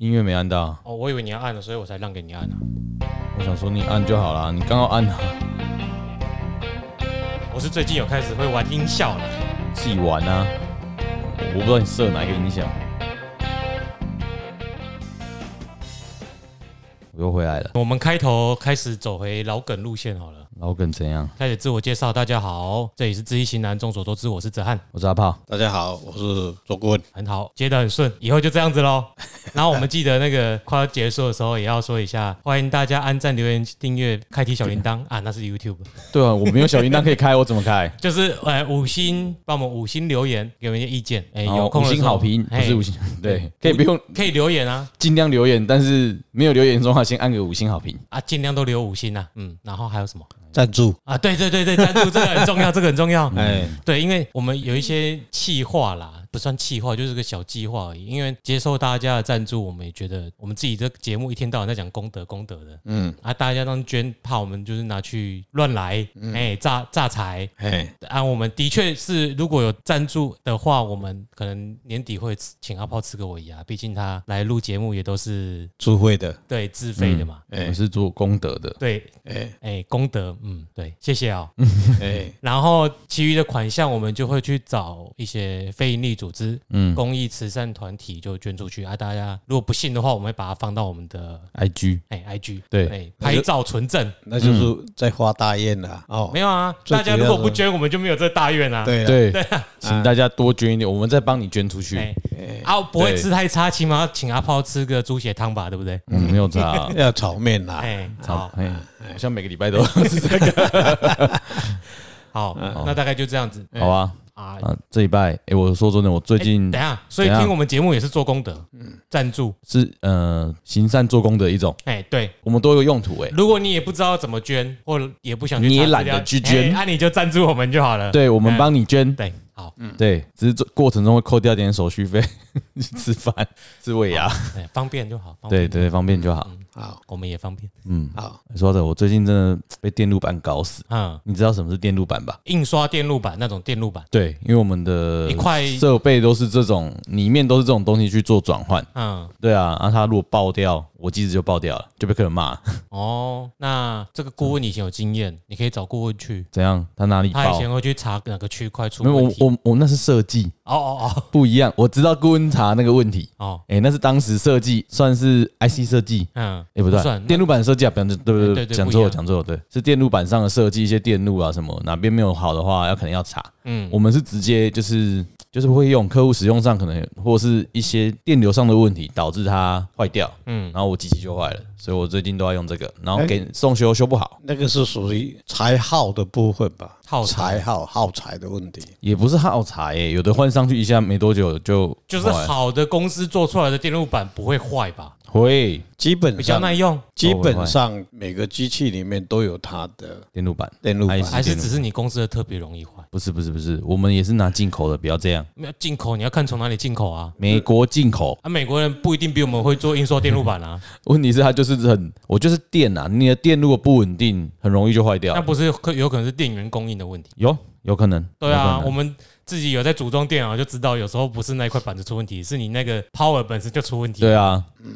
音乐没按到。哦，我以为你要按了，所以我才让给你按啊。我想说你按就好了，你刚好按了。我是最近有开始会玩音效了，自己玩啊。我不知道你设哪一个音响。我又回来了。我们开头开始走回老梗路线好了。老梗怎样？开始自我介绍，大家好，这里是知易行难，众所周知，我是哲瀚，我是阿炮，大家好，我是周顾问，很好，接得很顺，以后就这样子喽。然后我们记得那个快要结束的时候，也要说一下，欢迎大家按赞、留言、订阅、开启小铃铛啊，那是 YouTube。对啊，我没有小铃铛可以开，我怎么开？就是呃，五星帮我们五星留言，给我们一些意见。哎，有空五星好评，不是五星，对，可以不用，可以留言啊，尽量留言，但是没有留言的话，先按个五星好评啊，尽量都留五星啊，嗯，然后还有什么？赞助啊，对对对对，赞助这个很重要，这个很重要。哎，对，因为我们有一些企划啦。不算企划，就是个小计划而已。因为接受大家的赞助，我们也觉得我们自己这节目一天到晚在讲功德功德的，嗯。啊，大家当捐，怕我们就是拿去乱来，哎，诈诈财，哎，啊，我们的确是如果有赞助的话，我们可能年底会请阿炮吃个尾牙，毕竟他来录节目也都是自费的，对，自费的嘛，哎，是做功德的，对，哎。哎，功德，嗯，对，谢谢啊，哎，然后其余的款项我们就会去找一些非盈利组织，嗯，公益慈善团体就捐出去。啊！大家如果不信的话，我们会把它放到我们的 IG，哎，IG，对，哎，拍照存证，那就是在花大宴了哦。没有啊，大家如果不捐，我们就没有这大愿啊。对对。对，请大家多捐一点，我们再帮你捐出去。啊，不会吃太差，起码要请阿炮吃个猪血汤吧，对不对？嗯，没有差，要炒面啦，哎，炒，哎，好像每个礼拜都是这个。好，那大概就这样子，好吧。啊，这一拜，哎，我说真的，我最近等下，所以听我们节目也是做功德，嗯，赞助。是呃行善做功德一种，哎，对，我们都有个用途，哎，如果你也不知道怎么捐，或也不想，你也懒得去捐，那你就赞助我们就好了，对，我们帮你捐，对，好，嗯，对，只是做过程中会扣掉点手续费，吃饭、吃尾牙，哎，方便就好，对对，方便就好。好，我们也方便。嗯，好。说的，我最近真的被电路板搞死。嗯，你知道什么是电路板吧？印刷电路板那种电路板。对，因为我们的一块设备都是这种，里面都是这种东西去做转换。嗯，对啊，然后它如果爆掉，我机子就爆掉了，就被客人骂。哦，那这个顾问以前有经验，你可以找顾问去。怎样？他哪里？他以前会去查哪个区块出问题。没有，我我我那是设计。哦哦哦，不一样。我知道顾问查那个问题。哦，哎，那是当时设计，算是 IC 设计。嗯。也不对，电路板设计啊，不对不对，讲错了讲错了，对，是电路板上的设计，一些电路啊什么，哪边没有好的话，要可能要查。嗯，我们是直接就是就是会用客户使用上可能或是一些电流上的问题导致它坏掉。嗯，然后我机器就坏了，所以我最近都要用这个，然后给送修修不好。那个是属于材耗的部分吧？耗材耗耗材的问题，也不是耗材诶，有的换上去一下没多久就就是好的公司做出来的电路板不会坏吧？会，基本上比较耐用。基本上每个机器里面都有它的电路板，电路板还是只是你公司的特别容易坏？不是不是不是，我们也是拿进口的，不要这样。没有进口，你要看从哪里进口啊？美国进口啊，美国人不一定比我们会做印刷电路板啊。问题是它就是很，我就是电啊，你的电如果不稳定，很容易就坏掉。那不是可有可能是电源供应的问题？有有可能。对啊，我们。自己有在组装电脑，就知道有时候不是那一块板子出问题，是你那个 power 本身就出问题。对啊，嗯，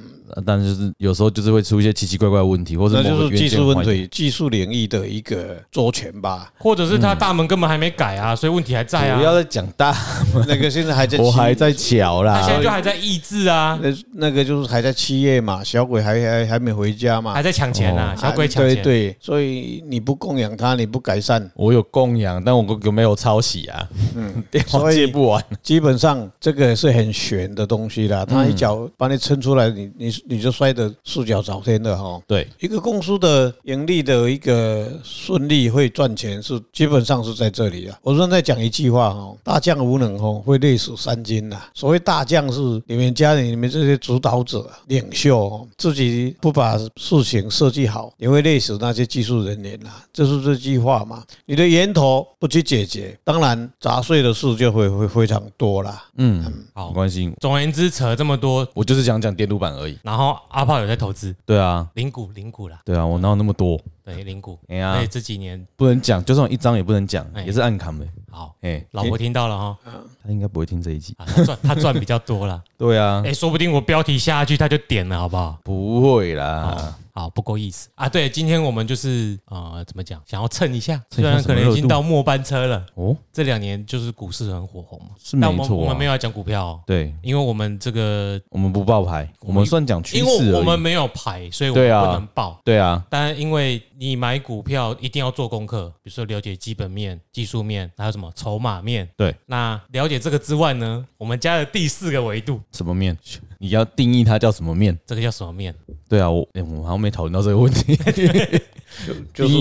但是就是有时候就是会出一些奇奇怪怪的问题，或者那就是技术问题，技术领域的一个周全吧，或者是他大门根本还没改啊，所以问题还在啊。不要再讲大门，那个现在还在，我还在瞧啦，他现在就还在抑制啊。那那个就是还在七月嘛，小鬼还还还没回家嘛，还在抢钱啊，小鬼抢钱。对对，所以你不供养他，你不改善，我有供养，但我有没有抄袭啊？嗯，电话接不。基本上这个是很悬的东西啦，他一脚把你撑出来，你你你就摔得四脚朝天的哈。对，一个公司的盈利的一个顺利会赚钱是基本上是在这里啊。我正在讲一句话哈，大将无能哦，会累死三军呐。所谓大将是你们家里你们这些主导者、领袖，自己不把事情设计好，你会累死那些技术人员呐。这是这句话嘛？你的源头不去解决，当然砸碎的事就会会。非常多啦，嗯，好，没关系。总而言之，扯了这么多，我就是想讲电路板而已。然后阿炮有在投资，对啊，零股零股啦，对啊，我哪有那么多？对，零股。哎呀，这几年不能讲，就算一张也不能讲，也是暗扛的。好，哎，老婆听到了哈，他应该不会听这一集，他赚他赚比较多了。对啊，哎，说不定我标题下下去他就点了，好不好？不会啦。好，不够意思啊！对，今天我们就是呃，怎么讲？想要蹭一下，虽然可能已经到末班车了哦。这两年就是股市很火红嘛，是没错。我们没有要讲股票，对，因为我们这个我们不报牌，我们算讲趋势。因为我们没有牌，所以我们不能报。对啊，但因为你买股票一定要做功课，比如说了解基本面、技术面，还有什么筹码面。对，那了解这个之外呢，我们加了第四个维度，什么面？你要定义它叫什么面？这个叫什么面？对啊，我、欸、我好像没讨论到这个问题。就 就是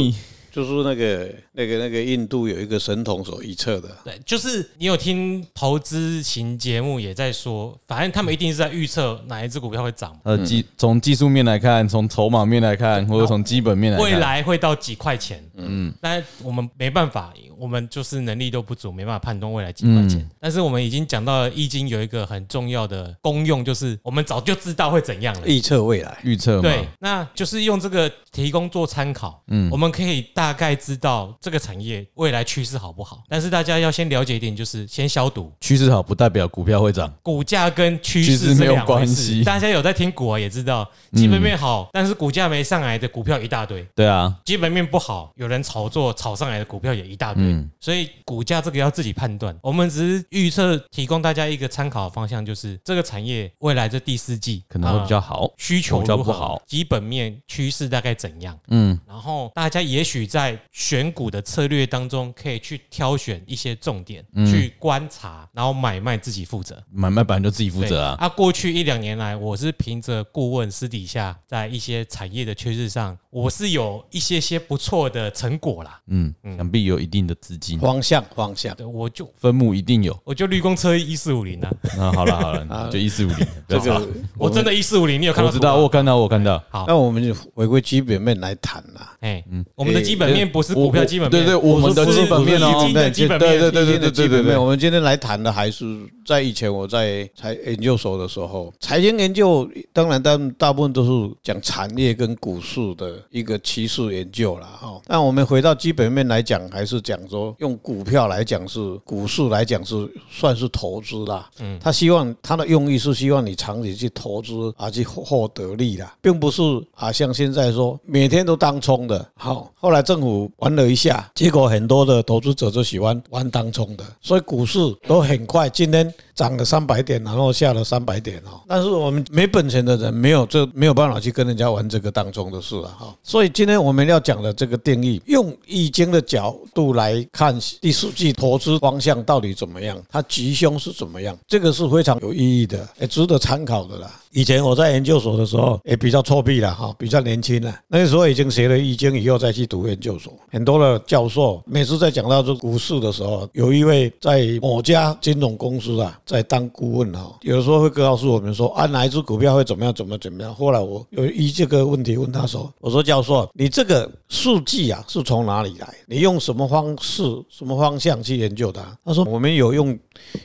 就是那个那个那个印度有一个神童所预测的，对，就是你有听投资型节目也在说，反正他们一定是在预测哪一只股票会涨。呃，技从技术面来看，从筹码面来看，或者从基本面来看，未来会到几块钱。嗯，但我们没办法。我们就是能力都不足，没办法判断未来几块钱。嗯、但是我们已经讲到了《易经》有一个很重要的功用，就是我们早就知道会怎样了。预测未来，预测对，那就是用这个提供做参考。嗯，我们可以大概知道这个产业未来趋势好不好。但是大家要先了解一点，就是先消毒。趋势好不代表股票会涨，股价跟趋势没有关系。大家有在听股啊，也知道基本面好，但是股价没上来的股票一大堆。对啊，基本面不好，有人炒作炒上来的股票也一大堆。嗯，所以股价这个要自己判断，我们只是预测，提供大家一个参考方向，就是这个产业未来这第四季可能会比较好，需求比较不好，基本面趋势大概怎样？嗯，然后大家也许在选股的策略当中，可以去挑选一些重点去观察，然后买卖自己负责，买卖本来就自己负责啊。啊，过去一两年来，我是凭着顾问私底下在一些产业的趋势上，我是有一些些不错的成果啦。嗯，嗯想必有一定的资金。方向方向，对，我就分母一定有，我就绿光车一四五零啊。那好了好了，就一四五零。这个我真的，一四五零，你有看到？我知道，我看到，我看到。好，那我们就回归基本面来谈啦。哎，嗯，我们的基本面不是股票基本面，对对，我们的基本面哦，对对对对对对对对。我们今天来谈的还是在以前我在财研究所的时候，财经研究当然大大部分都是讲产业跟股市的一个趋势研究了哈。那我们回到基本面来讲，还是讲说用股票来讲是股市来讲是算是投资啦。嗯，他希望他的用意是希望你长期去投资啊，去获得利啦，并不是啊像现在说每天都当冲的。好，后来政府玩了一下，结果很多的投资者就喜欢玩当冲的，所以股市都很快今天。涨了三百点，然后下了三百点哦。但是我们没本钱的人，没有这没有办法去跟人家玩这个当中的事了哈。所以今天我们要讲的这个定义，用易经的角度来看第四季投资方向到底怎么样，它吉凶是怎么样，这个是非常有意义的，也值得参考的啦。以前我在研究所的时候也比较臭屁了哈，比较年轻了，那个时候已经学了易经以后再去读研究所，很多的教授每次在讲到这股市的时候，有一位在某家金融公司啊。在当顾问哈，有的时候会告诉我们说啊，哪一只股票会怎么样，怎么怎么样。后来我有一这个问题问他说，我说教授，你这个数据啊是从哪里来？你用什么方式、什么方向去研究它？他说我们有用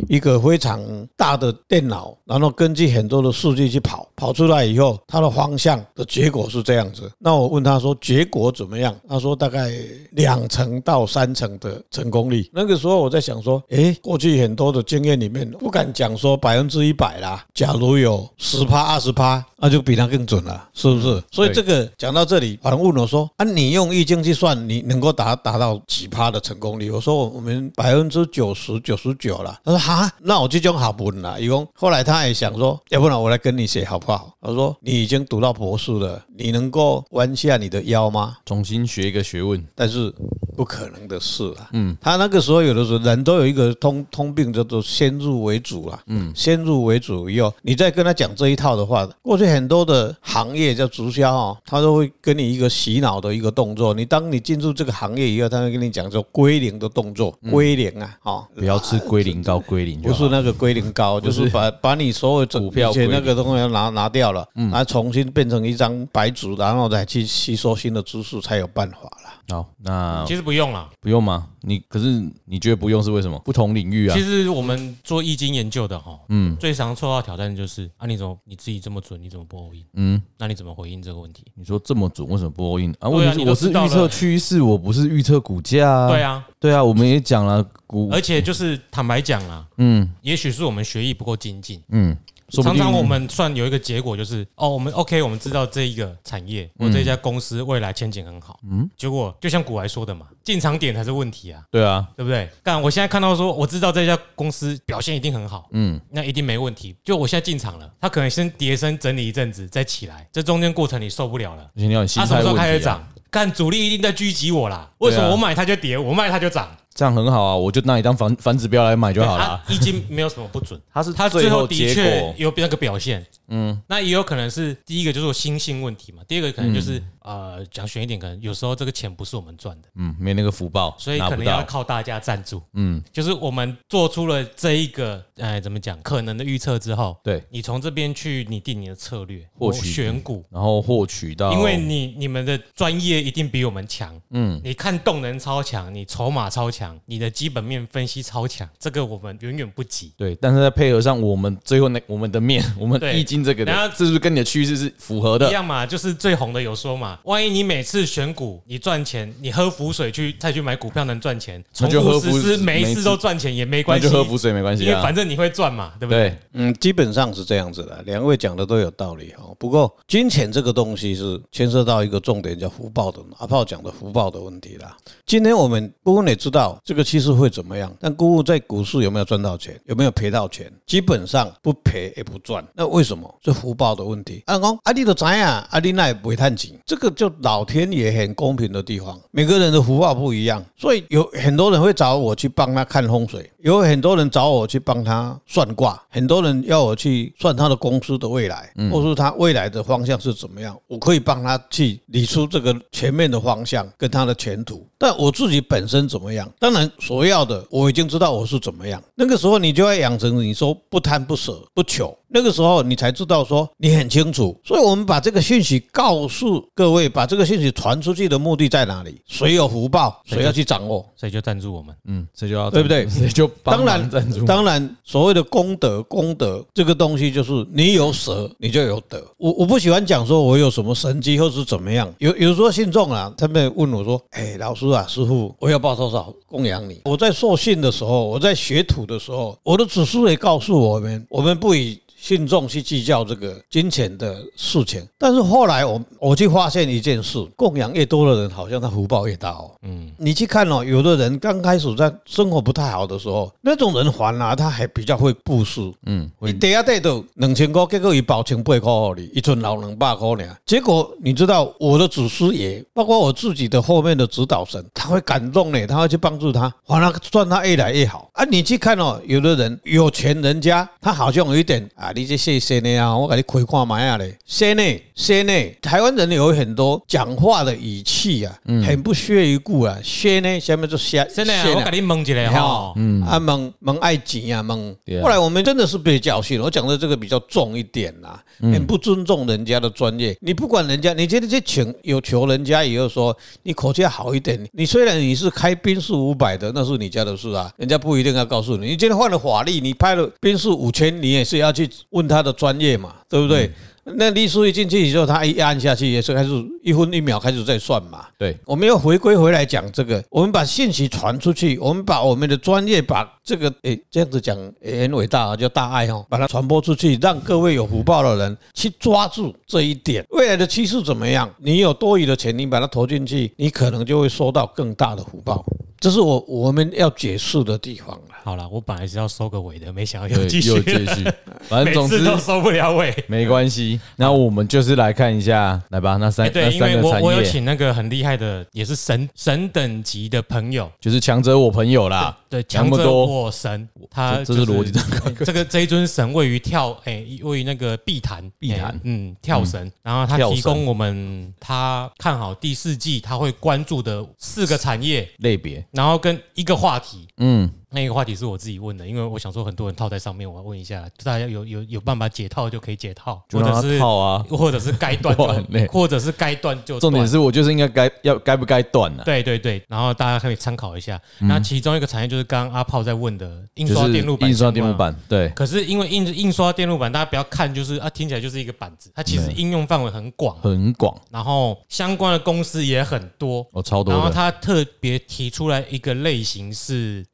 一个非常大的电脑，然后根据很多的数据去跑，跑出来以后，它的方向的结果是这样子。那我问他说结果怎么样？他说大概两成到三成的成功率。那个时候我在想说，诶，过去很多的经验里面不敢讲说百分之一百啦。假如有十趴、二十趴，那就比他更准了，是不是？所以这个讲到这里，有人问我说啊，你用易经去算，你能够达达到几趴的成功率？我说我们百分之九十九十九了。他说哈，那我就讲好不了。以后后来他也想说，要不然我来跟你写好不好？他说你已经读到博士了，你能够弯下你的腰吗？重新学一个学问，但是不可能的事啊。嗯，他那个时候有的时候人都有一个通通病，叫做先入为主了。嗯，先入为主以后，你再跟他讲这一套的话，过去很多的行业叫直销哦，他都会跟你一个洗脑的一个动作。你当你进入这个行业以后，他会跟你讲说归零的动作，归零啊，哦，不要吃龟苓膏。归零不是那个龟苓膏，就是把把你所有股票那个东西拿拿掉了，然后重新变成一张白纸，然后再去吸收新的知识才有办法了。好，那其实不用了，不用吗？你可是你觉得不用是为什么？不同领域啊。其实我们做易经研究的哈，嗯，最常受到挑战就是啊，你怎么你自己这么准，你怎么不 all in？嗯，那你怎么回应这个问题？你说这么准，为什么不 all in 啊？问题是我是预测趋势，我不是预测股价啊。对啊，对啊，我们也讲了股，而且就是坦白讲啦，嗯，也许是我们学艺不够精进，嗯。常常我们算有一个结果，就是哦，我们 OK，我们知道这一个产业或这家公司未来前景很好。嗯，结果就像古来说的嘛，进场点才是问题啊。对啊，对不对？但我现在看到说，我知道这家公司表现一定很好。嗯，那一定没问题。就我现在进场了，它可能先跌升整理一阵子再起来，这中间过程你受不了了。它什么时候开始涨？看主力一定在狙击我啦。为什么我买它就跌，我卖它就涨？这样很好啊，我就拿你当反反指标来买就好了。易经没有什么不准，它是它最后的确有那个表现。嗯，那也有可能是第一个就是我心性问题嘛，第二个可能就是。呃，讲玄一点，可能有时候这个钱不是我们赚的，嗯，没那个福报，所以可能要靠大家赞助，嗯，就是我们做出了这一个，哎，怎么讲，可能的预测之后，对，你从这边去拟定你的策略，获取。选股，然后获取到，因为你你们的专业一定比我们强，嗯，你看动能超强，你筹码超强，你的基本面分析超强，这个我们远远不及，对，但是再配合上我们最后那我们的面，我们易经这个，然后是不是跟你的趋势是符合的？一样嘛，就是最红的有说嘛。万一你每次选股你赚钱，你喝浮水去再去买股票能赚钱，重复实施每一次都赚钱也没关系，就喝浮水没关系，因为反正你会赚嘛，对不对？嗯，基本上是这样子的，两位讲的都有道理哦。不过金钱这个东西是牵涉到一个重点，叫福报的阿炮讲的福报的问题啦。今天我们不过也知道这个趋势会怎么样，但姑姑在股市有没有赚到钱，有没有赔到钱？基本上不赔也不赚，那为什么？是福报的问题。阿公阿弟都知啊，阿弟那也不会探钱，这个就老天爷很公平的地方。每个人的福报不一样，所以有很多人会找我去帮他看风水，有很多人找我去帮他算卦，很多人要我去算他的公司的未来，或是他未来的方向是怎么样，我可以帮他去理出这个前面的方向跟他的前途。但我自己本身怎么样？当然所要的我已经知道我是怎么样。那个时候你就要养成你说不贪不舍不求。那个时候你才知道说你很清楚，所以我们把这个信息告诉各位，把这个信息传出去的目的在哪里？谁有福报，谁要去掌握，谁就赞助我们，嗯，谁就要对不对？谁就当然赞助。当然，所谓的功德，功德这个东西就是你有舍，你就有得。我我不喜欢讲说我有什么神机或是怎么样。有有时候信众啊，他们问我说：“哎，老师啊，师傅，我要报多少供养你？”我在受训的时候，我在学徒的时候，我的祖师也告诉我们，我们不以。信众去计较这个金钱的事情，但是后来我我去发现一件事，供养越多的人，好像他福报越大哦。嗯，你去看哦，有的人刚开始在生活不太好的时候，那种人还啊，他还比较会布施。嗯，你第一代都两千块，结果一包千八块给你，一尊老两百块呢。结果你知道，我的祖师爷，包括我自己的后面的指导神，他会感动呢，他会去帮助他，还他赚他越来越好啊。你去看哦，有的人有钱人家，他好像有一点啊。你这谢谢你啊！我给你开看买啊嘞，谢呢谢呢。台湾人有很多讲话的语气啊，很不屑一顾啊。谢呢，下面就谢谢呢。我给你蒙起来哈，嗯啊蒙蒙爱钱啊蒙。后来我们真的是被教训，我讲的这个比较重一点啦，很不尊重人家的专业。你不管人家，你觉得这请有求人家以后说你口气好一点。你虽然你是开宾士五百的，那是你家的事啊，人家不一定要告诉你。你今天换了法力，你拍了宾士五千，你也是要去。问他的专业嘛，对不对？那律师一进去以后，他一按下去也是开始一分一秒开始在算嘛。对，我们要回归回来讲这个，我们把信息传出去，我们把我们的专业把这个诶这样子讲很伟大啊，叫大爱哈，把它传播出去，让各位有福报的人去抓住这一点。未来的趋势怎么样？你有多余的钱，你把它投进去，你可能就会收到更大的福报。这是我我们要结束的地方了。好了，我本来是要收个尾的，没想到又继续，又继续，反正总之都收不了尾，没关系。那我们就是来看一下，来吧，那三、欸、对那三个产业，我有请那个很厉害的，也是神神等级的朋友，就是强者我朋友啦。对，强者我神，他、就是、这是逻辑。这个这一尊神位于跳，哎、欸，位于那个碧潭，碧潭，欸、嗯，跳神。嗯、然后他提供我们他看好第四季他会关注的四个产业类别，然后跟一个话题，嗯。那个话题是我自己问的，因为我想说很多人套在上面，我要问一下，大家有有有办法解套就可以解套，或者是套啊，或者是该断就，或者是该断就。重点是我就是应该该要该不该断呢？对对对，然后大家可以参考一下。那其中一个产业就是刚刚阿炮在问的印刷电路板，印刷电路板对。可是因为印印刷电路板，大家不要看就是啊，听起来就是一个板子，它其实应用范围很广，很广，然后相关的公司也很多，哦，超多。然后他特别提出来一个类型是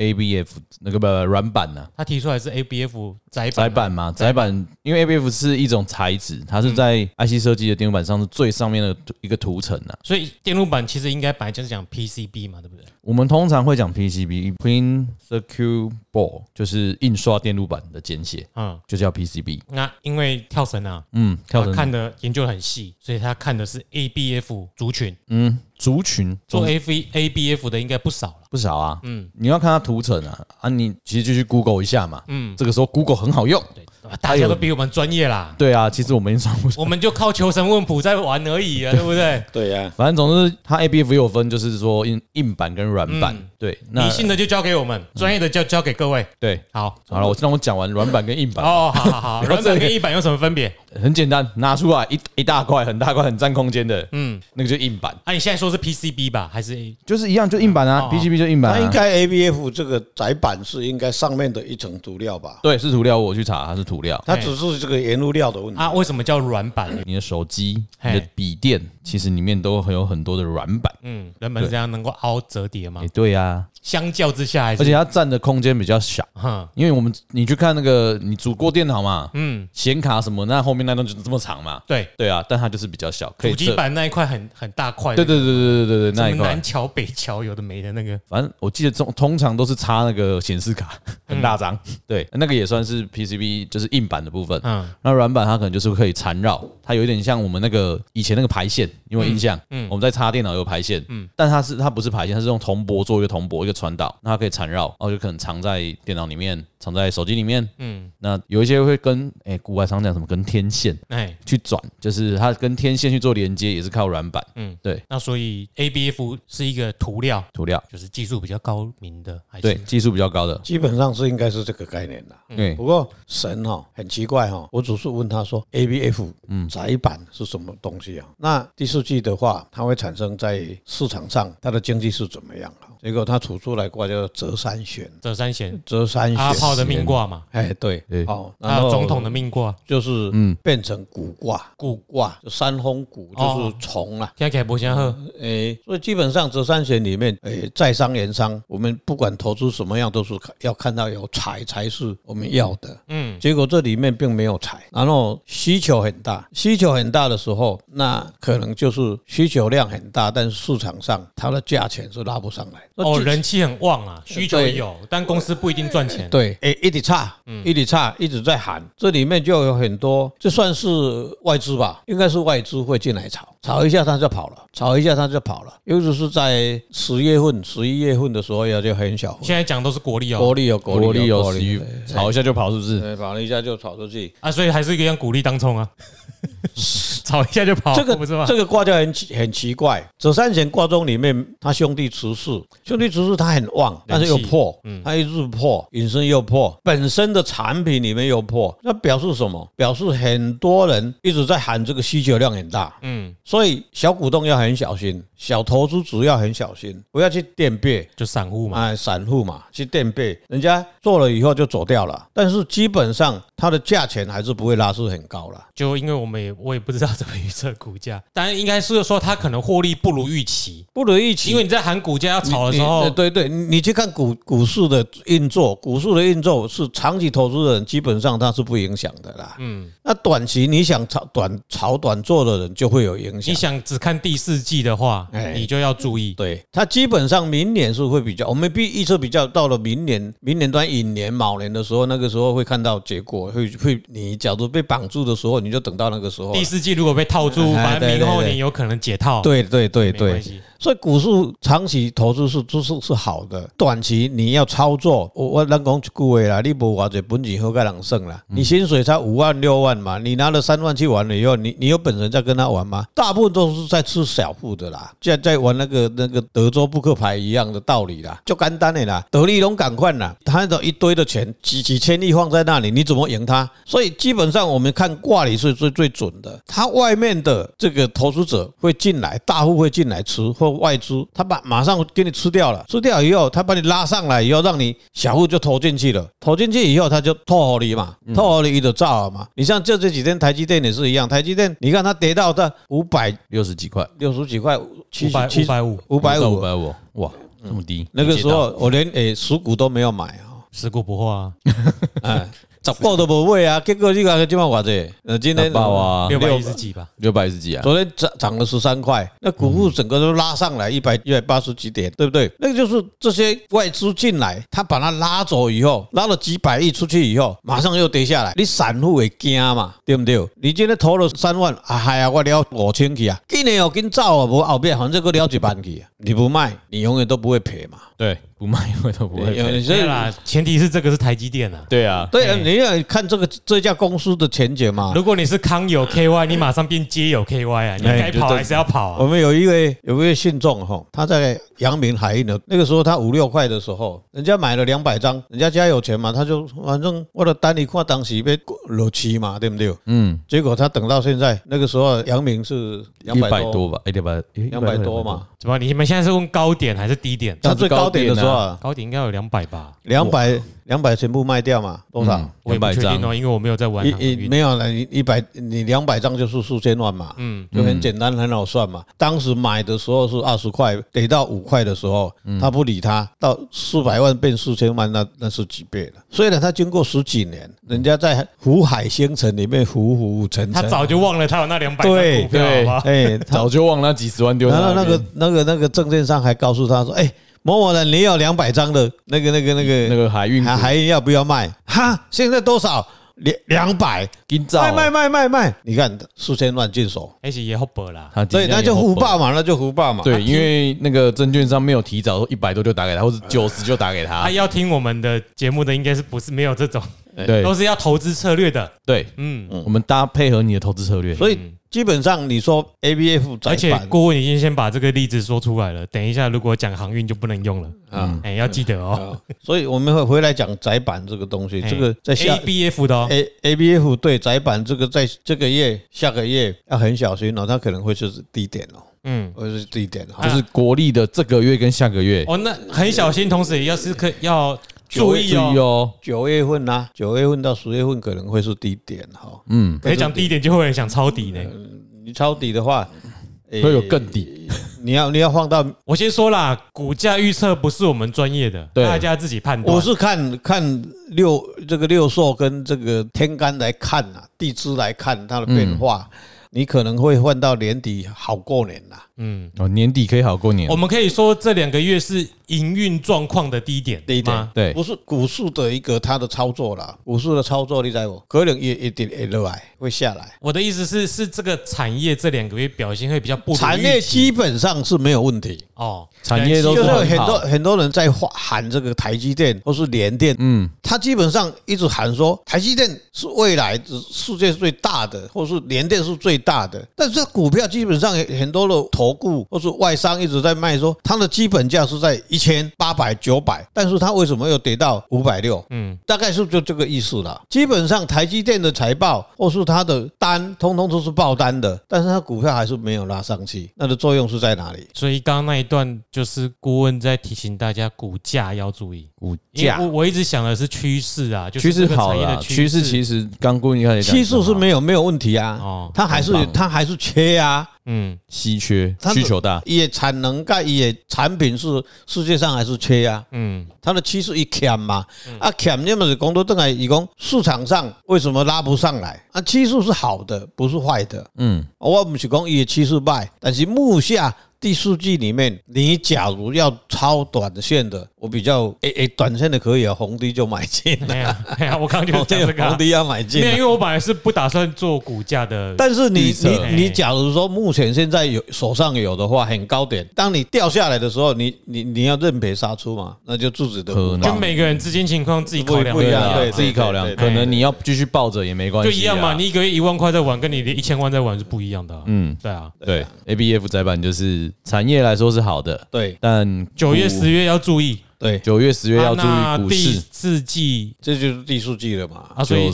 ABF 那个不软板呢？他提出来是 ABF 载载板嘛？窄板，因为 ABF 是一种材质，它是在 IC 设计的电路板上是最上面的一个涂层啊。所以电路板其实应该本来就是讲 PCB 嘛，对不对？我们通常会讲 PCB，Print Circuit Board，就是印刷电路板的简写，嗯，就叫 PCB。那因为跳绳啊，嗯，跳绳看的研究很细，所以他看的是 ABF 族群，嗯，族群做 AV ABF 的应该不少了，不少啊，嗯，你要看它图层啊，啊，你其实就去 Google 一下嘛，嗯，这个时候 Google 很好用。大家都比我们专业啦。对啊，其实我们算不，我们就靠求神问卜在玩而已啊，对不对？对呀，反正总之，它 ABF 有分，就是说硬硬板跟软板。对，理性的就交给我们，专业的就交给各位。对，好，好了，我让我讲完软板跟硬板。哦，好好好，软板跟硬板有什么分别？很简单，拿出来一一大块，很大块，很占空间的，嗯，那个就硬板。啊，你现在说是 PCB 吧？还是就是一样，就硬板啊？PCB 就硬板。那应该 ABF 这个窄板是应该上面的一层涂料吧？对，是涂料。我去查，它是涂料。它只是这个原物料的问题。啊，为什么叫软板？你的手机、你的笔电，其实里面都会有很多的软板。嗯，软板是这样能够凹折叠吗？对呀。相较之下，而且它占的空间比较小。哈，因为我们你去看那个你主过电脑嘛，嗯，显卡什么，那后面那东西就这么长嘛。对对啊，但它就是比较小。主机板那一块很很大块。对对对对对对对，那一块。南桥北桥有的没的那个，反正我记得通通常都是插那个显示卡，很大张。对，那个也算是 PCB，就是硬板的部分。嗯，那软板它可能就是可以缠绕，它有一点像我们那个以前那个排线，因为印象，嗯，我们在插电脑有排线，嗯，但它是它不是排线，它是用铜箔做一个铜箔一个传导，那它可以缠绕，然后就可能藏在电脑里面。藏在手机里面，嗯，那有一些会跟哎，古外常讲什么跟天线哎。去转，就是它跟天线去做连接，也是靠软板，嗯，对。那所以 ABF 是一个涂料，涂料。就是技术比较高明的，还是？对技术比较高的，基本上是应该是这个概念的。对，不过神哈很奇怪哈，我只是问他说 ABF 嗯。窄板是什么东西啊？那第四季的话，它会产生在市场上它的经济是怎么样啊？结果它吐出来挂叫折三弦，折三弦，折三弦。的命卦嘛，哎，对，哦，然后总统的命卦。就是嗯，变成古卦，古卦。就三风蛊就是虫了。现在开不先喝，哎，所以基本上这三险里面，哎，在商言商，我们不管投资什么样，都是要看到有财才是我们要的。嗯，结果这里面并没有财，然后需求很大，需求很大的时候，那可能就是需求量很大，但是市场上它的价钱是拉不上来。哦，人气很旺啊，需求也有，但公司不一定赚钱。对。哎，一直差，一直差，一直在喊，这里面就有很多，这算是外资吧？应该是外资会进来炒，炒一下他就跑了，炒一下他就跑了。尤其是在十月份、十一月份的时候，也就很小。现在讲都是国力哦，国力有国力有，炒一下就跑，是不是？对，跑了一下就跑出去啊，所以还是一个样鼓励当冲啊。炒一下就跑，这个不是吗？这个卦就很奇很奇怪。折三弦卦中里面，他兄弟持世，兄弟持世他很旺，但是又破，他一直破，引申又破，本身的产品里面又破，那表示什么？表示很多人一直在喊这个需求量很大，嗯，所以小股东要很小心，小投资主要很小心，不要去垫背，就散户嘛，哎，散户嘛，去垫背，人家做了以后就走掉了，但是基本上它的价钱还是不会拉出很高了，就因为我们也我也不知道。怎么预测股价？当然应该是说它可能获利不如预期，不如预期。因为你在喊股价要炒的时候，对对，你去看股股市的运作，股市的运作是长期投资人基本上它是不影响的啦。嗯，那短期你想炒短炒短做的人就会有影响。你想只看第四季的话，你就要注意。对，它基本上明年是会比较，我们必预测比较到了明年，明年端寅年卯年的时候，那个时候会看到结果，会会你假如被绑住的时候，你就等到那个时候。第四季如如果被套住，反正明后年有可能解套。对对对对。所以股市长期投资是就是是好的，短期你要操作，我我咱讲一句话啦，你无偌济本钱好甲人算啦，你薪水才五万六万嘛，你拿了三万去玩了以后，你你有本事再跟他玩吗？大部分都是在吃小户的啦，在在玩那个那个德州扑克牌一样的道理啦，就简单的啦，得利龙赶快啦，他有一堆的钱几几千亿放在那里，你怎么赢他？所以基本上我们看挂里是最最准的，他外面的这个投资者会进来，大户会进来吃，或外资他把马上给你吃掉了，吃掉以后他把你拉上来以后，让你小户就投进去了，投进去以后他就套利嘛，套利就造了嘛。你像就这几天台积电也是一样，台积电你看它跌到的五百六十几块，六十几块，七百七百五，五百五，五百五，哇，这么低。那个时候我连诶十股都没有买啊，十股不化，哎。十个都不会啊，结果你看今晚多少？呃，今天爆啊，六百一十几吧，六百一十几啊。昨天涨涨了十三块，那股股整个都拉上来一百一百八十几点，对不对？那个就是这些外资进来，他把它拉走以后，拉了几百亿出去以后，马上又跌下来。你散户会惊嘛？对不对？你今天投了三万，啊嗨呀，我了五千去啊，今年又跟走啊，无后边反正个了几万去啊，你不卖，你永远都不会赔嘛。对。不卖，永远都不会。对啦，前提是这个是台积电啊。对啊，对啊，你要看这个这家公司的前景嘛。如果你是康友 KY，你马上变街友 KY 啊，你该跑还是要跑啊？我们有一位有一位信众哈，他在阳明海运的那个时候，他五六块的时候，人家买了两百张，人家家有钱嘛，他就反正我的单一看当时被落期嘛，对不对？嗯。结果他等到现在那个时候，阳明是两百多吧，一点八，两百多嘛。怎么？你们现在是问高点还是低点？它最高点的时候。高点应该有两百吧，两百两百全部卖掉嘛？多少？两百张，因为我没有在玩。一一没有了，你一百你两百张就是数千万嘛。嗯，就很简单，很好算嘛。当时买的时候是二十块，跌到五块的时候，他不理他，到四百万变四千万，那那是几倍了。虽然他经过十几年，人家在湖海星辰里面浮浮沉沉，他早就忘了他有那两百张股票，对，哎，早就忘了那几十万丢。然后那个那个那个证券商还告诉他说，哎。某某人，你有两百张的那个、那个、那个、那个海运，海海运要不要卖？哈，现在多少？两两百，卖卖卖卖卖！你看数千万进手，而且也好薄啦。所以那就胡霸嘛，那就胡霸嘛。对，因为那个证券商没有提早说一百多就打给他，或者九十就打给他。他要听我们的节目的，应该是不是没有这种？对，都是要投资策略的。对，嗯，我们搭配合你的投资策略，所以。基本上你说 A B F，而且顾问已经先把这个例子说出来了。等一下如果讲航运就不能用了。啊，哎，要记得哦。所以我们会回来讲窄板这个东西，这个在 A B F 的 A A B F 对窄板这个在这个月下个月要很小心哦，它可能会就是低点哦，嗯，或者是低点，就是国力的这个月跟下个月。哦，那很小心，同时也要是可要。注意哦，九月份呐，九月份到十月份可能会是低点哈。嗯，可以讲低点，就会有人想抄底呢。你抄底的话，会有更低。你要你要放到，我先说啦，股价预测不是我们专业的，大家自己判断。我是看看六这个六兽跟这个天干来看啊，地支来看它的变化。你可能会换到年底好过年啦。嗯，哦，年底可以好过年。我们可以说这两个月是营运状况的低点，低点。对，不是股市的一个它的操作啦。股市的操作你知不？可能也一定会落来，会下来。我的意思是，是这个产业这两个月表现会比较不。产业基本上是没有问题哦，产业都是很多很多人在喊这个台积电或是联电，嗯，他基本上一直喊说台积电是未来世界最大的，或是联电是最大的，但是这股票基本上很多的投顾或是外商一直在卖说它的基本价是在一千八百九百，但是它为什么又跌到五百六？嗯，大概是就这个意思了。基本上台积电的财报或是它的单，通通都是爆单的，但是它股票还是没有拉上去，那的作用是在哪里？所以刚刚那一段就是顾问在提醒大家，股价要注意。股价，我我一直想的是趋势啊，趋势好了，趋势其实刚顾问一开始讲，趋势是没有没有问题啊，哦，它还是它还是缺啊。嗯，稀缺，需求大，也产能盖也产品是世界上还是缺呀？嗯，它的趋势一砍嘛，啊砍，那么是工作等来，以讲市场上为什么拉不上来？啊，趋势是好的，不是坏的。嗯，我不是讲伊的趋势败，但是目下。第四季里面，你假如要超短线的，我比较诶诶，短线的可以啊，红低就买进。哎呀，哎呀，我刚刚就讲 这个红低要买进，因为我本来是不打算做股价的。但是你你你假如说目前现在有手上有的话，很高点，当你掉下来的时候，你你你要认赔杀出嘛，那就自己的。就每个人资金情况自己考量，不一样，对，自己考量。可能你要继续抱着也没关系，就一样嘛。你一个月一万块在玩，跟你的一千万在玩是不一样的。嗯，对啊，对，ABF 窄板就是产业来说是好的，对，但九月十月要注意。对，九月、十月要注意股市。第四季，这就是第四季了嘛？啊，所以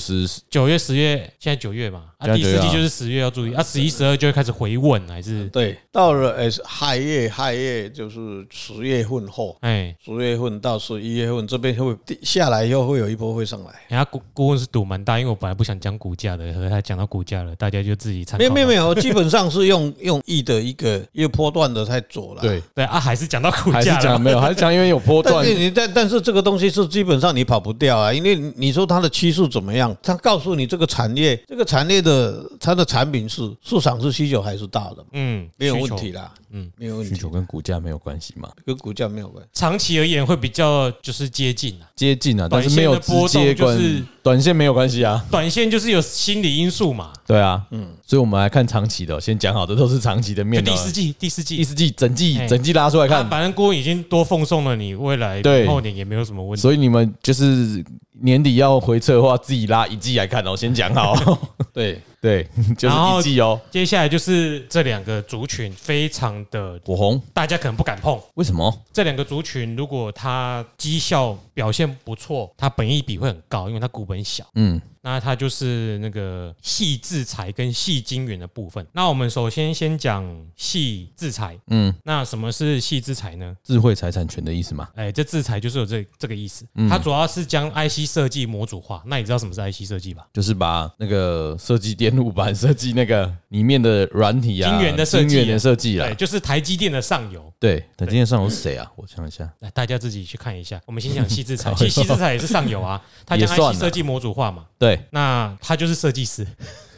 九月、十月，现在九月嘛？啊，第四季就是十月要注意。啊，十一、十二就会开始回稳，还是？对，到了呃，亥月、亥月就是十月份后，哎，十月份到十一月份这边会下来以后会有一波会上来。人家顾顾问是赌蛮大，因为我本来不想讲股价的，和他讲到股价了，大家就自己参考。没有没有没有，基本上是用 用 E 的一个一个波段的在做了。对对啊，还是讲到股价了，没有，还是讲因为有波段。你但但是这个东西是基本上你跑不掉啊，因为你说它的趋势怎么样？它告诉你这个产业，这个产业的它的产品是市场是需求还是大的？嗯，没有问题啦。嗯，没有问题。需求跟股价没有关系嘛？跟股价没有关系。长期而言会比较就是接近啊，接近啊，但是没有直接关系。短线没有关系啊，短线就是有心理因素嘛。对啊，嗯，所以我们来看长期的，先讲好的都是长期的面。第四季，第四季，第四季整季整季拉出来看，反正郭已经多奉送了你，未来后年也没有什么问题。所以你们就是年底要回撤的话，自己拉一季来看哦，先讲好。对。对，就是一季哦。接下来就是这两个族群非常的火红，大家可能不敢碰。为什么？这两个族群如果它绩效表现不错，它本益比会很高，因为它股本小。嗯。那它就是那个细制裁跟细晶圆的部分。那我们首先先讲细制裁。嗯，那什么是细制裁呢？智慧财产权的意思嘛？哎，这制裁就是有这这个意思。它主要是将 IC 设计模组化。那你知道什么是 IC 设计吧？就是把那个设计电路板设计那个里面的软体啊，晶圆的设计，晶圆的设计啊，对，就是台积电的上游。对，台积电上游是谁啊？我想一下，来大家自己去看一下。我们先讲矽智财，其实矽智财也是上游啊，它将 IC 设计模组化嘛。对，那他就是设计师，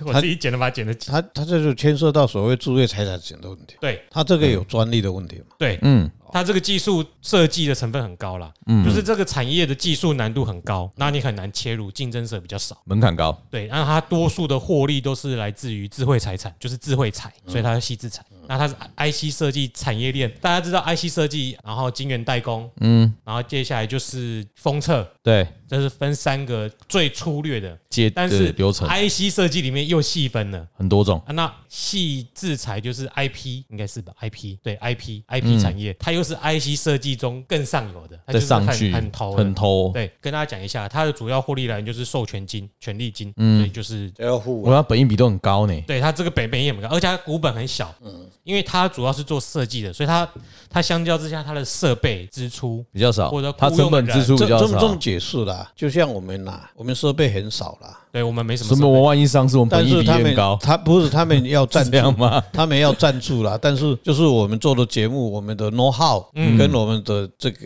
我自己剪的把它剪的，他他这就牵涉到所谓智慧财产权的问题。对，他这个有专利的问题嘛？对，嗯，他这个技术设计的成分很高啦，嗯，就是这个产业的技术难度很高，那你很难切入，竞争者比较少，门槛高。对，然后它多数的获利都是来自于智慧财产，就是智慧财，所以它是矽智财。那它是 IC 设计产业链，大家知道 IC 设计，然后晶圆代工，嗯，然后接下来就是封测，对。这是分三个最粗略的阶，但是流程 IC 设计里面又细分了很多种。那细制裁就是 IP，应该是吧？IP 对 IP，IP 产业，它又是 IC 设计中更上游的，它就是很很头很头。对，跟大家讲一下，它的主要获利来源就是授权金、权利金，嗯所以就是要付。我要本益比都很高呢。对，它这个本本益也很高，而且它股本很小，嗯，因为它主要是做设计的，所以它它相较之下，它的设备支出比较少，或者它成本支出比较少。这么解释啦，就像我们。那我们设备很少啦。对我们没什么。什么？我万一上市，我们本益比很高。他不是他们 要赞助吗？他们要赞助啦。但是就是我们做的节目，我们的 know how 跟我们的这个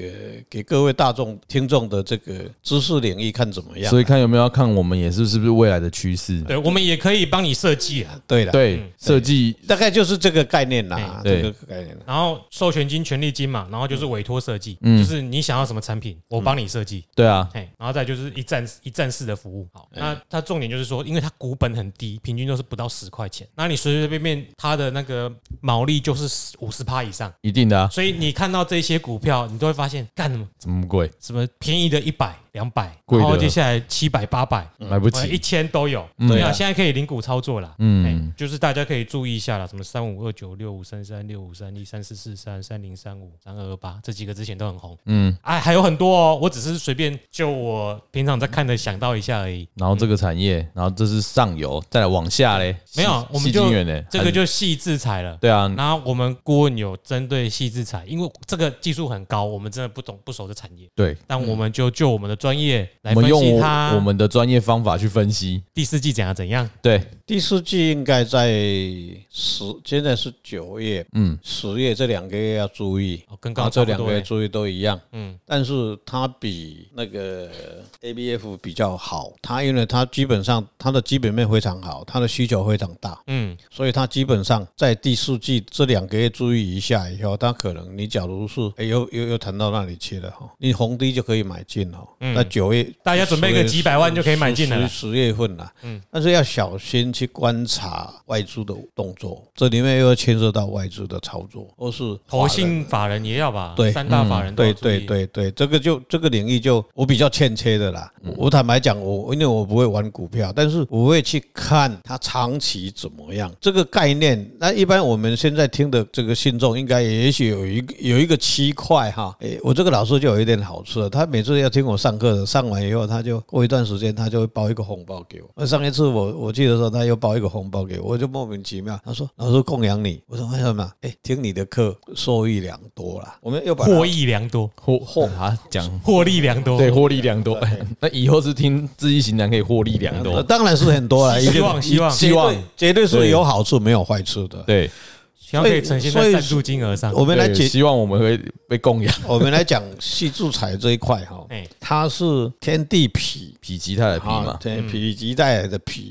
给各位大众听众的这个知识领域看怎么样？所以看有没有要看我们也是是不是未来的趋势？对，我们也可以帮你设计啊。对的，对，设计大概就是这个概念啦。这个概念。然后授权金、权利金嘛，然后就是委托设计，就是你想要什么产品，我帮你设计。对啊，然后再就是一站一站式的服务。好，那它重点就是说，因为它股本很低，平均都是不到十块钱。那你随随便便它的那个毛利就是五十趴以上，一定的啊。所以你看到这些股票，你都会发现干什么？这么贵？什么便宜的一百？两百，然后接下来七百、八百，买不起，一千都有。对啊，现在可以零股操作了。嗯，就是大家可以注意一下了，什么三五二九六五三三六五三一三四四三三零三五三二二八，这几个之前都很红。嗯，哎，还有很多哦，我只是随便就我平常在看的想到一下而已。然后这个产业，然后这是上游，再来往下嘞，没有，我们就这个就细制裁了。对啊，然后我们顾问有针对细制裁，因为这个技术很高，我们真的不懂不熟的产业。对，但我们就就我们的。专业来分析它，我们的专业方法去分析。第四季讲的怎样。对，第四季应该在十，现在是九月，嗯，十月这两个月要注意，跟刚刚这两个月注意都一样，嗯，但是它比那个 ABF 比较好，它因为它基本上它的基本面非常好，它的需求非常大，嗯，所以它基本上在第四季这两个月注意一下以后，它可能你假如是哎又又又谈到那里去了哈，你红低就可以买进哦，那九月大家准备个几百万就可以买进了，十月份了，嗯，但是要小心去观察外资的动作，这里面又要牵涉到外资的操作，或是投信法人也要吧？对，三大法人对对对对，这个就这个领域就我比较欠缺的啦。我坦白讲，我因为我不会玩股票，但是我会去看它长期怎么样。这个概念，那一般我们现在听的这个信众，应该也许有一个有一个区块哈。诶，我这个老师就有一点好处了，他每次要听我上课，上完以后，他就过一段时间，他就会包一个红包给我。那上一次我我记得说，他又包一个红包给我，我就莫名其妙。他说：“老师供养你。”我说：“为什么？哎，听你的课受益良多啦。”我们又把获益良多，获获啊，讲 获利良多，对，获利良多。那以后是听知易行难可以获利良多，当然是很多了。希望希望希望，绝对是有好处没有坏处的。对。希望可以呈现在赞助金额上。我们来解，希望我们会被供养。我们来讲矽智财这一块哈，它是天地痞痞极泰来的痞嘛，对，否极泰来的否。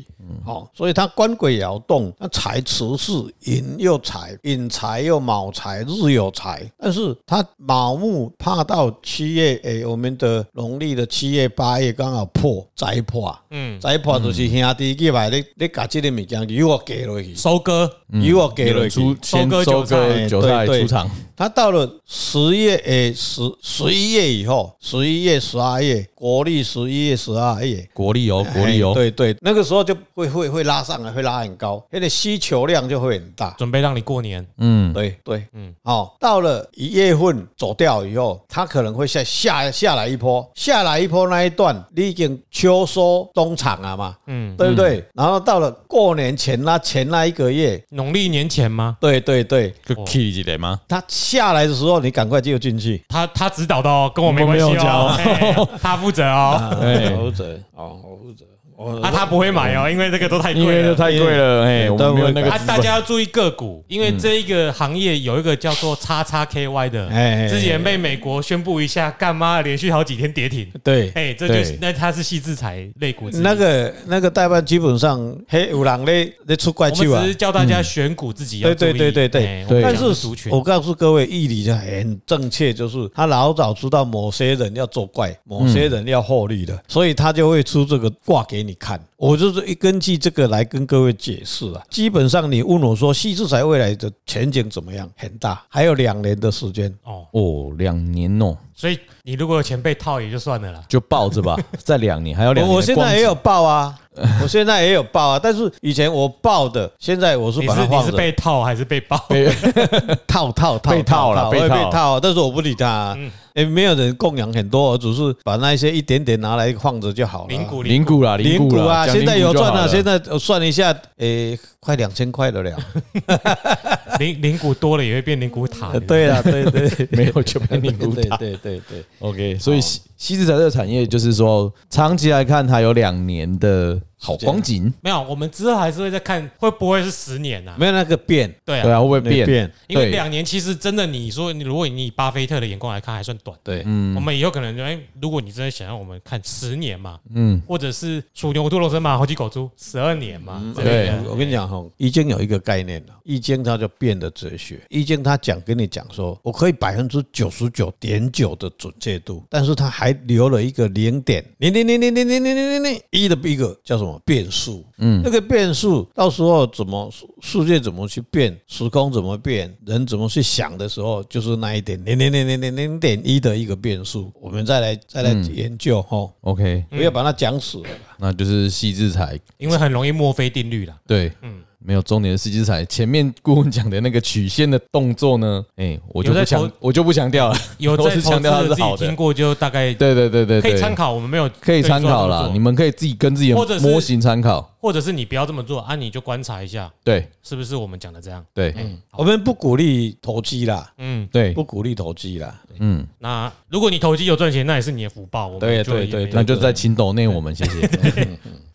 好，所以它官鬼爻动，那财持世，寅又财，寅财又卯财，日有财。但是它卯木怕到七月，诶，我们的农历的七月八月刚好破灾破，嗯，灾破就是兄弟去买，你你把这个物件由我给落去，收割，由我给落去，收割韭菜，韭菜出场。它到了十月，诶，十十一月以后，十一月、十二月，国历十一月、十二月，国历哦，国历哦，对对，那个时候就。会会会拉上来，会拉很高，那个需求量就会很大，准备让你过年。嗯，对对，嗯，好，到了一月份走掉以后，它可能会下下下来一波，下来一波那一段，你已经秋收冬藏了嘛，嗯，对不对？然后到了过年前那前那一个月，农历年前吗？对对对，就 key 一点吗？他下来的时候，你赶快就进去。他他指导的哦，跟我没关系哦，他负责哦，负责哦，我负责。啊，他不会买哦，因为这个都太贵了，太贵了，哎，我们没有那个。啊，大家要注意个股，因为这一个行业有一个叫做叉叉 KY 的，哎，之前被美国宣布一下，干嘛连续好几天跌停？对，哎，这就是那它是细制裁类股。那个那个代办基本上黑五郎嘞，那出怪气啊！我们只是教大家选股自己要注意。对对对对对。但是我告诉各位，义理就很正确，就是他老早知道某些人要作怪，某些人要获利的，所以他就会出这个卦给你看。我就是一根据这个来跟各位解释啊。基本上你问我说，矽智财未来的前景怎么样？很大，还有两年的时间。哦哦，两年哦。所以你如果有钱被套也就算了啦，就抱着吧。再两年还有两年。我现在也有抱啊，我现在也有抱啊。但是以前我抱的，现在我是把它放着。你是被套还是被抱？套套套，被套了，被套。但是我不理他。也没有人供养很多，我只是把那些一点点拿来放着就好了。零股零股啦，零股啊，现在有赚了。现在我算一下，诶，快两千块了了。零零股多了也会变零股塔。对啊，对对，没有就变零股塔。对对对，OK。所以矽智财这个产业就是说，长期来看它有两年的。好光景没有，我们之后还是会再看会不会是十年啊？没有那个变，对啊，对啊，会不会变？因为两年其实真的，你说你如果你以巴菲特的眼光来看，还算短。对，嗯，我们以后可能就哎，如果你真的想要我们看十年嘛，嗯，或者是属牛、兔、龙、蛇、马、猴、鸡、狗、猪十二年嘛。对，我跟你讲哈，易经有一个概念了，易经它就变的哲学。易经它讲跟你讲说，我可以百分之九十九点九的准确度，但是它还留了一个零点零零零零零零零零零一的一个叫什么变数？嗯，那个变数到时候怎么世界怎么去变，时空怎么变，人怎么去想的时候，就是那一点零零零零零零点一的一个变数，我们再来再来研究哈。OK，不要把它讲死了，那就是细制裁，因为很容易墨菲定律啦。对，嗯。没有重点的细制裁，前面顾问讲的那个曲线的动作呢？哎，我就不强，我就不强调了。有在强调它是好的，听过就大概对对对对，可以参考。我们没有可以参考啦，你们可以自己跟自己的模型参考。或者是你不要这么做啊，你就观察一下，对，是不是我们讲的这样？对，嗯，我们不鼓励投机啦，嗯，对，不鼓励投机啦，嗯，那如果你投机有赚钱，那也是你的福报，对对对，那就在青斗内我们谢谢。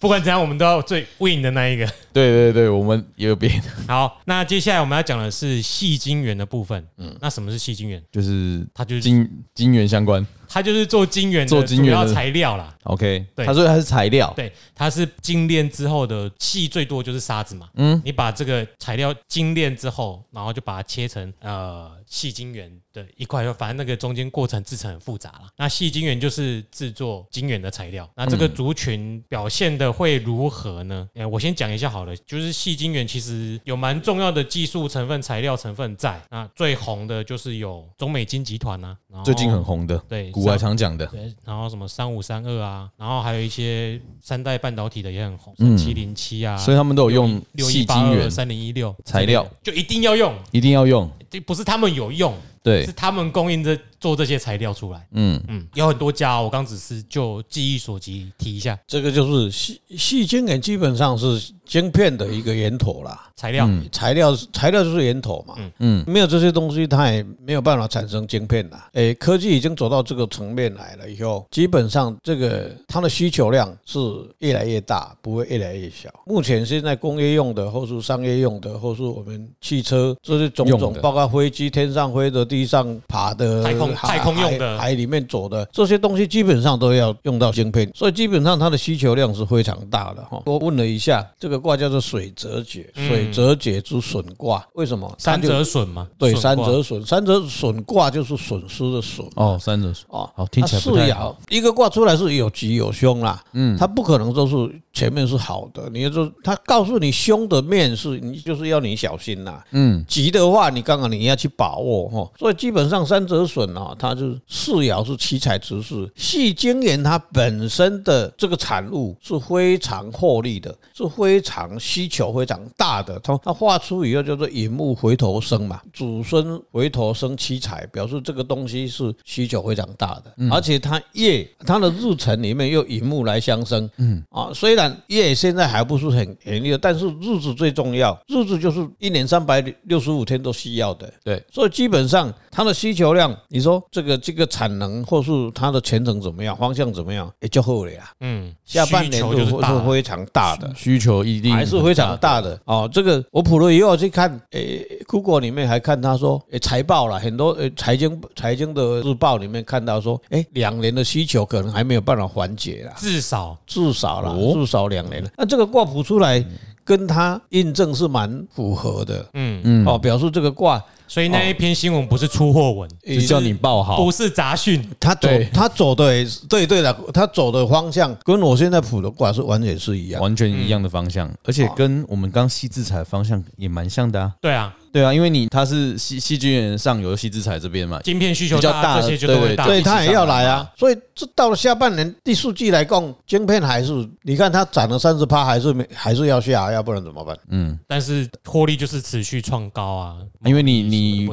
不管怎样，我们都要最 win 的那一个。对对对，我们也有别的。好，那接下来我们要讲的是细晶元的部分。嗯，那什么是细晶元？就是它就是晶晶元相关。它就是做晶圆的主要材料啦。OK，对，它说它是材料，对，它是精炼之后的细最多就是沙子嘛。嗯，你把这个材料精炼之后，然后就把它切成呃细晶圆的一块，反正那个中间过程制成很复杂了。那细晶圆就是制作晶圆的材料。那这个族群表现的会如何呢？哎，我先讲一下好了，就是细晶圆其实有蛮重要的技术成分、材料成分在。那最红的就是有中美晶集团啊，最近很红的，对。古外常讲的，对，然后什么三五三二啊，然后还有一些三代半导体的也很红，像七零七啊，所以他们都有用细晶圆三零一六材料，就一定要用，一定要用，这不是他们有用，对，是他们供应这做这些材料出来，嗯。嗯，有很多家，我刚只是就记忆所及提一下，这个就是细细晶圆基本上是晶片的一个源头啦。材料，材料，材料就是源头嘛。嗯。嗯，没有这些东西，它也没有办法产生晶片啦。诶，科技已经走到这个层面来了以后，基本上这个它的需求量是越来越大，不会越来越小。目前现在工业用的，或是商业用的，或是我们汽车这些种种，包括飞机天上飞的、地上爬的、太空太空用的、海里面走的这些东西，基本上都要用到芯片。所以基本上它的需求量是非常大的哈。我问了一下，这个卦叫做水泽解，水。泽解之损卦，为什么？三折损嘛？对，三折损，三折损卦就是损失的损。哦，三折损哦，好，听起来不太好。一个卦出来是有吉有凶啦，嗯，它不可能都是。前面是好的，你要说它告诉你凶的面是，你就是要你小心啦。嗯，吉的话，你刚刚你要去把握哈。所以基本上三折损啊，它就是四爻是七彩直示，矽晶圆它本身的这个产物是非常获利的，是非常需求非常大的。它它画出以后叫做引木回头生嘛，祖孙回头生七彩，表示这个东西是需求非常大的，而且它月它的日辰里面又引木来相生，嗯啊，虽然。月现在还不是很严厉，但是日子最重要，日子就是一年三百六十五天都需要的。对，所以基本上它的需求量，你说这个这个产能或是它的前程怎么样，方向怎么样，也就后了呀。嗯，下半年就是非常大的需求，一定还是非常大的哦。这个我普了以后去看，诶，Google 里面还看他说，诶，财报了很多，诶，财经财经的日报里面看到说，诶，两年的需求可能还没有办法缓解了，至少至少了。少两年了，那这个卦谱出来，跟他印证是蛮符合的。嗯嗯，哦，表示这个卦，所以那一篇新闻不是出货文，是叫你报好，不是杂讯。他走，他走的，对对的，他走的方向跟我现在谱的卦是完全是一样，完全一样的方向，而且跟我们刚细制裁的方向也蛮像的啊。对啊。对啊，因为你他是矽矽晶圆上游矽智财这边嘛，晶片需求比较大，这些就都会大，所以他也要来啊。所以这到了下半年第四季来讲，晶片还是你看它涨了三十趴，还是没还是要下，要不然怎么办？嗯，但是获利就是持续创高啊，因为你你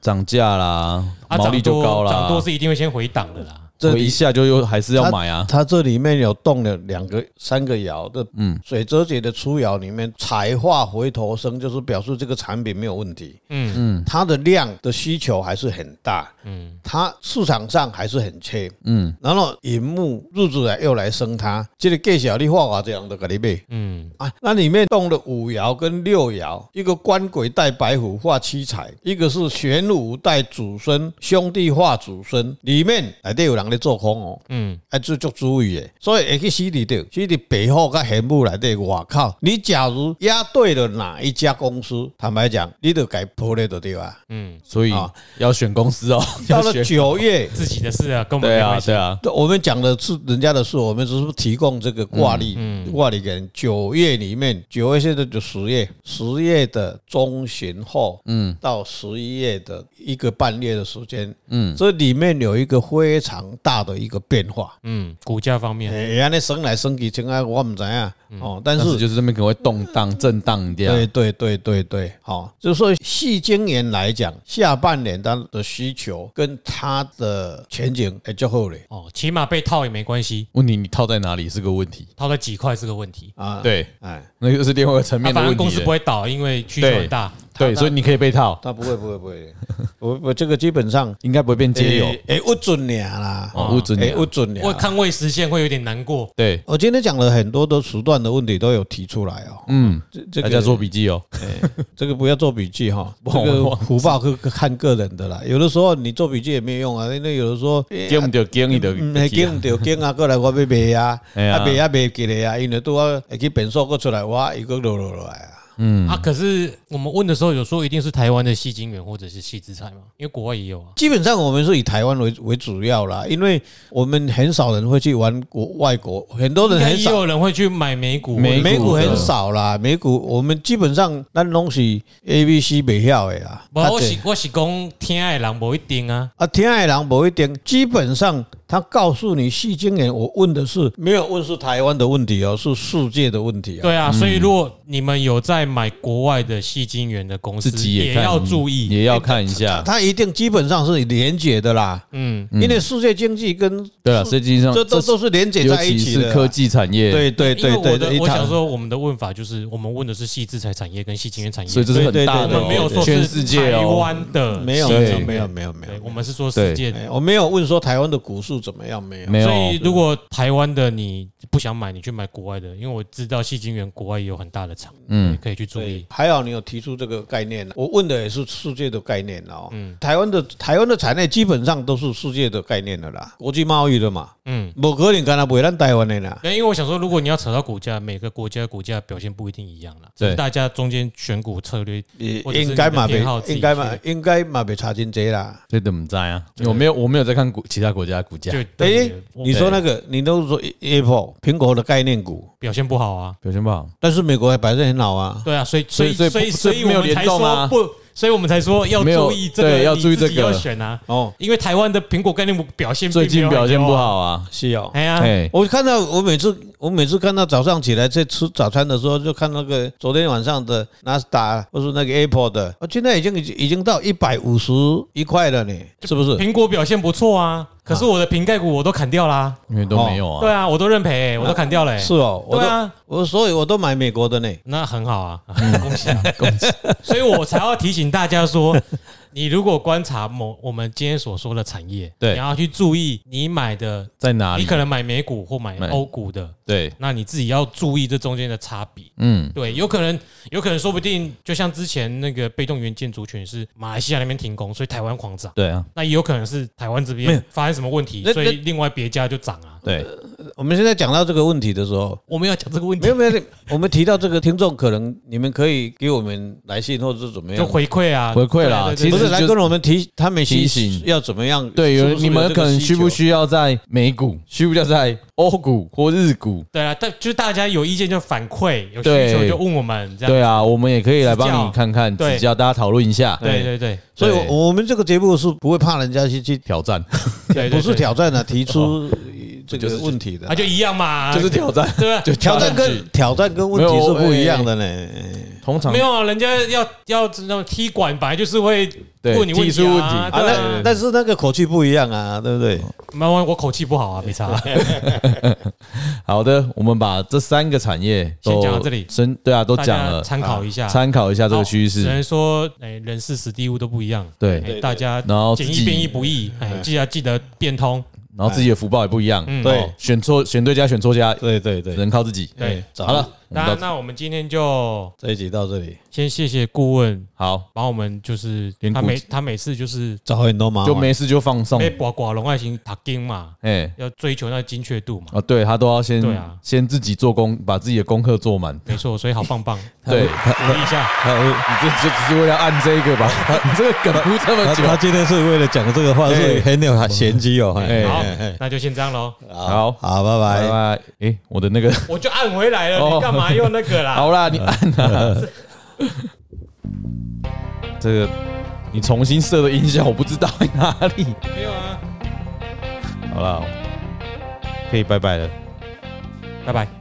涨价啦，毛利就高啦，涨多是一定会先回档的啦。这一下就又还是要买啊！它这里面有动了两个、三个爻的，嗯，水泽节的初爻里面，彩化回头生，就是表示这个产品没有问题，嗯。嗯，它的量的需求还是很大，嗯，它市场上还是很缺，嗯，然后银木日子来又来生它，这个计小你画画这样的给你背，嗯。啊，那里面动了五爻跟六爻，一个官鬼带白虎画七彩，一个是玄武带祖孙兄弟画祖孙，里面还得有人。在做空哦，嗯，还做足注意的，所以会去洗地掉，洗地背后跟玄武来的。我靠，你假如压对了哪一家公司，坦白讲，你都该破了的对吧？嗯，所以要选公司哦。到了九月，自己的事啊，跟我们没关系啊。我们讲的是人家的事，我们只是提供这个挂历，挂历给人。九月里面，九月现在就十月，十月的中旬后，嗯，到十一月的一个半月的时间，嗯，这里面有一个非常。大的一个变化。嗯，股价方面，哎，安尼升来升去，现在我唔知啊。哦，但是就是这边可能会动荡、震荡掉。对对对对对，好，就是说细晶圆来讲，下半年它的需求跟它的前景也就好嘞。哦，起码被套也没关系。问题你套在哪里是个问题，套在几块是个问题啊。对，哎，那个是另外一个层面的问题。公司不会倒，因为需求很大。对，所以你可以被套。他不会，不会，不会。我我这个基本上应该不会变街友。哎，不准你啦，不准你，不准你。我看未实现会有点难过。对，我今天讲了很多的时段的问题都有提出来哦。嗯，这大家做笔记哦。这个不要做笔记哈，这个虎豹可看个人的啦。有的时候你做笔记也没有用啊，因为有的时候经唔到经，你就经唔到经啊，过来我要卖啊，啊卖啊卖起来啊，因为都要会去变数过出来，哇，一个落落来啊。嗯啊，可是我们问的时候有说一定是台湾的矽晶圆或者是矽智财吗？因为国外也有啊。基本上我们是以台湾为为主要啦，因为我们很少人会去玩国外国，很多人很少。也有人会去买美股，美美股很少啦。美股我们基本上那东西 A、B、C 不晓的啦。我是我是讲听的人不一定啊，啊听的人不一定，基本上。他告诉你细晶圆，我问的是没有问是台湾的问题哦，是世界的问题啊。对啊，所以如果你们有在买国外的细晶圆的公司，也要注意，也要看一下。它一定基本上是连结的啦。嗯，因为世界经济跟对啊，世界经济这都都是连结在一起的。科技产业，对对对对。我想说，我们的问法就是，我们问的是细制材产业跟细晶圆产业，所以这是很大的，没有说全世界台湾的，没有没有没有没有没有，我们是说世界的。我没有问说台湾的股数怎么样，没有。所以，如果台湾的你不想买，你去买国外的，因为我知道细晶圆国外也有很大的厂，嗯，可以去注意。还好你有提出这个概念，我问的也是世界的概念哦。嗯，台湾的台湾的产业基本上都是世界的概念的啦，国际贸易的嘛。嗯，不可能干那不会让台湾的啦。因为我想说，如果你要扯到股价，每个国家的股价表现不一定一样啦。对，大家中间选股策略应该嘛，应该嘛，应该嘛，别差真多啦。这怎么在啊？我没有，我没有在看股其他国家的股价。对。你说那个，你都说 Apple 苹果的概念股。表现不好啊，表现不好，但是美国还摆在很好啊。对啊，所以所以所以所以我们才说不，所以我们才说要注意这个，要注意这个要选啊。哦，因为台湾的苹果概念股表现最近表现不好啊，是哦。哎呀，我看到我每次我每次看到早上起来在吃早餐的时候，就看那个昨天晚上的纳斯达或是那个 Apple 的，现在已经已经已经到一百五十一块了呢，是不是？苹果表现不错啊。可是我的瓶盖股我都砍掉啦，因为都没有啊。对啊，我都认赔，我都砍掉了。是哦，对啊，我所以我都买美国的呢。那很好啊，恭喜啊，恭喜！所以我才要提醒大家说。你如果观察某我们今天所说的产业，对，你要去注意你买的在哪里。你可能买美股或买欧股的，对，那你自己要注意这中间的差别。嗯，对，有可能，有可能说不定，就像之前那个被动元件族群是马来西亚那边停工，所以台湾狂涨。对啊，那也有可能是台湾这边发生什么问题，所以另外别家就涨啊。对，我们现在讲到这个问题的时候，我们要讲这个问题。没有没有，我们提到这个听众，可能你们可以给我们来信或者是怎么样，就回馈啊，回馈啦。其实来跟我们提，他们提醒要怎么样？对，有你们可能需不需要在美股，需不需要在欧股或日股？对啊，但就是大家有意见就反馈，有需求就问我们。这样对啊，我们也可以来帮你看看，指教大家讨论一下。对对对，所以我们这个节目是不会怕人家去去挑战，对 不是挑战的，提出。这个问题的，那就一样嘛，就是挑战，对吧？就挑战跟挑战跟问题是不一样的呢。通常没有啊，人家要要那种踢馆，本来就是会问你问题啊。但但是那个口气不一样啊，对不对？没有，我口气不好啊，没差。好的，我们把这三个产业先讲到这里。真对啊，都讲了，参考一下，参考一下这个趋势。只能说，哎，人事时地物都不一样。对，大家然后简易变异不易，哎，记得记得变通。然后自己的福报也不一样，对，选错选对家选错家，对对对，只能靠自己。对，好了，那那我们今天就这一集到这里，先谢谢顾问，好，帮我们就是他每他每次就是找很多嘛，就没事就放松，哎，寡寡龙爱情塔金嘛，哎，要追求那精确度嘛，啊，对他都要先对啊，先自己做功，把自己的功课做满，没错，所以好棒棒，对，鼓励一下，你这就只是为了按这个吧，你这个梗铺这么久，他今天是为了讲这个话，所以很有玄机哦，好，那就先这样喽。好。好，拜拜。拜拜。诶，我的那个，我就按回来了，你干嘛用那个啦？好啦，你按啊。这个你重新设的音效，我不知道在哪里。没有啊。好了，可以拜拜了，拜拜。